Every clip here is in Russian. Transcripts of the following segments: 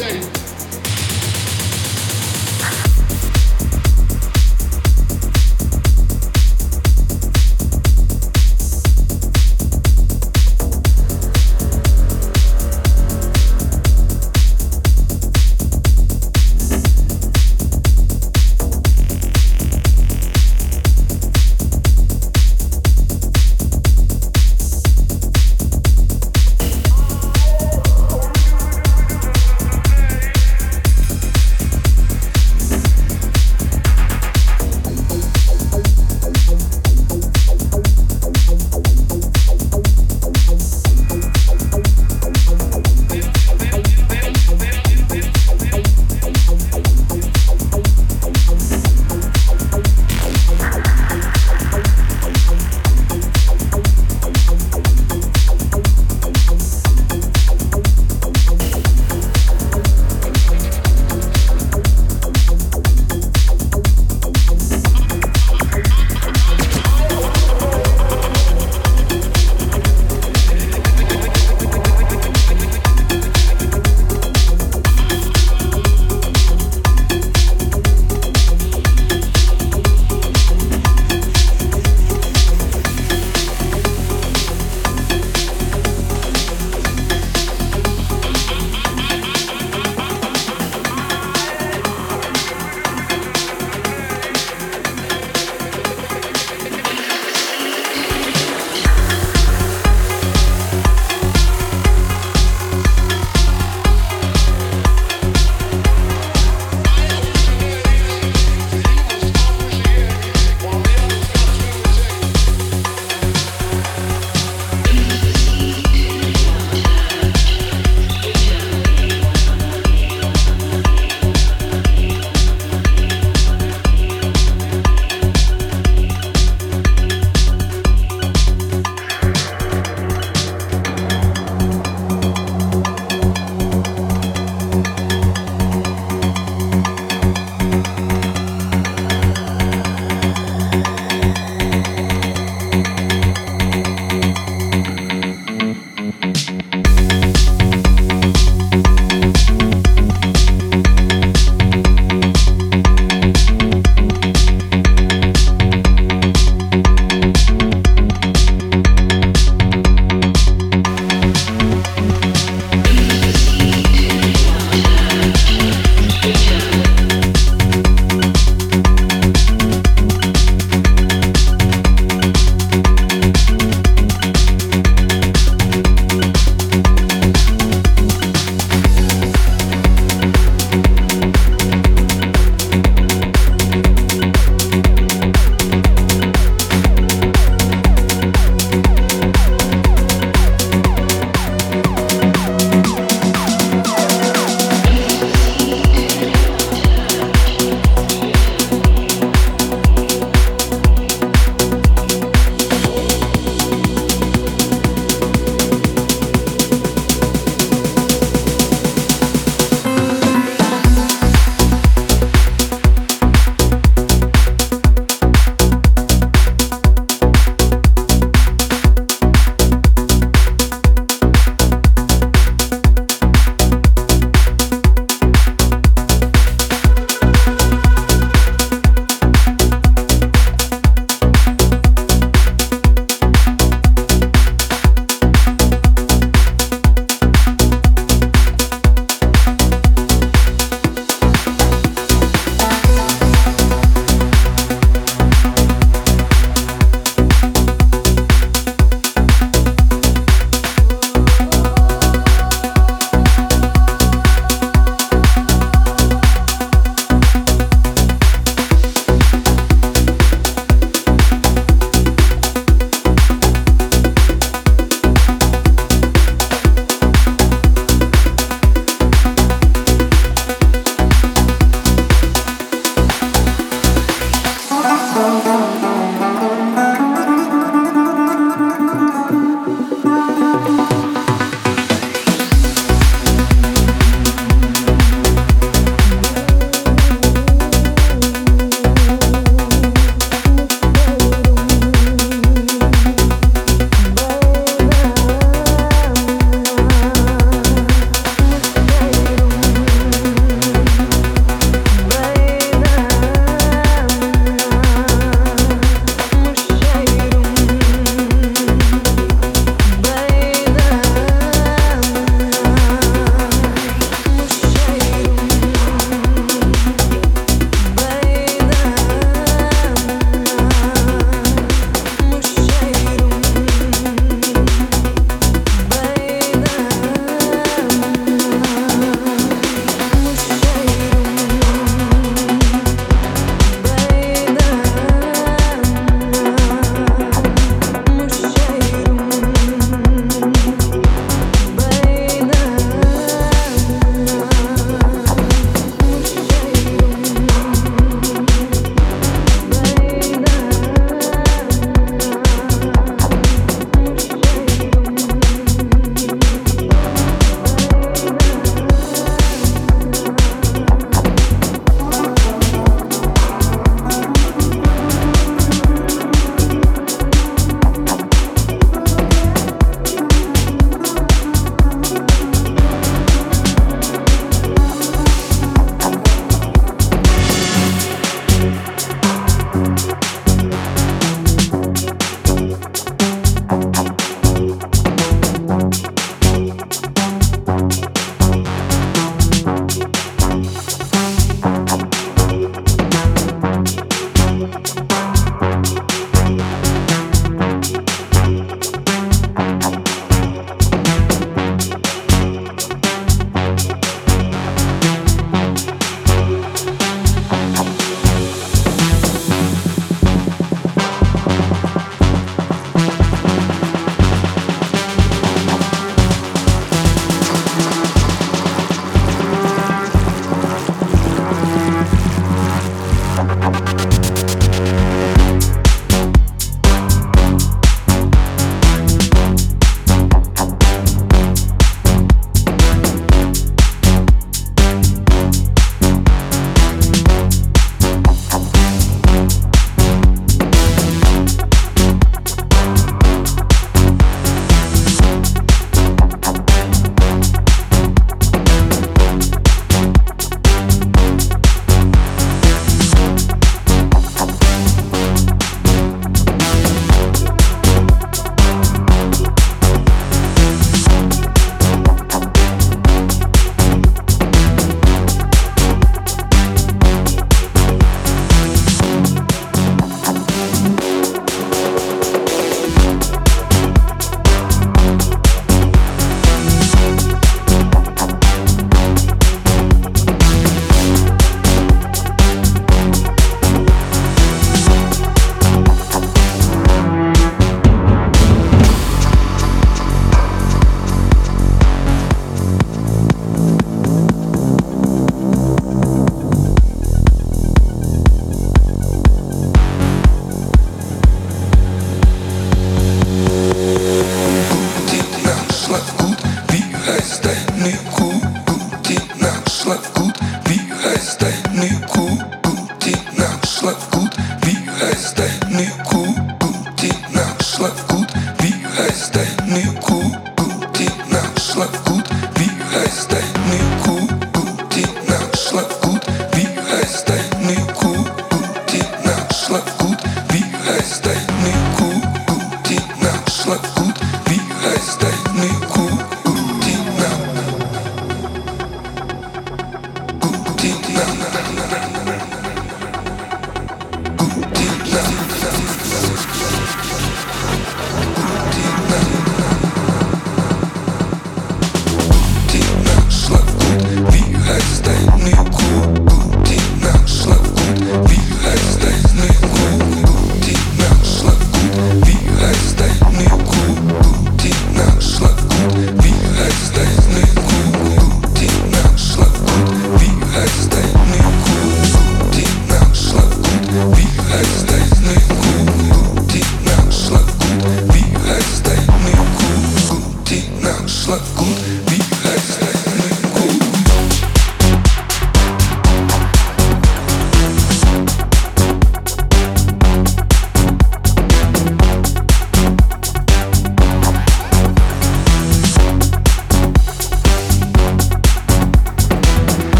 change.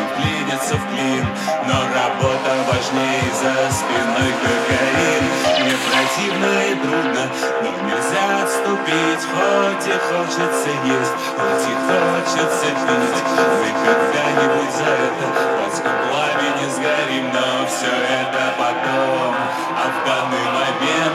Птицам вклиниться в клин. Но работа важнее за спиной кокаин. Мне противно и трудно, но нельзя отступить. Хоть и хочется есть, хоть и хочется пить. Мы когда-нибудь за это адском пламени сгорим Но все это потом, а в данный момент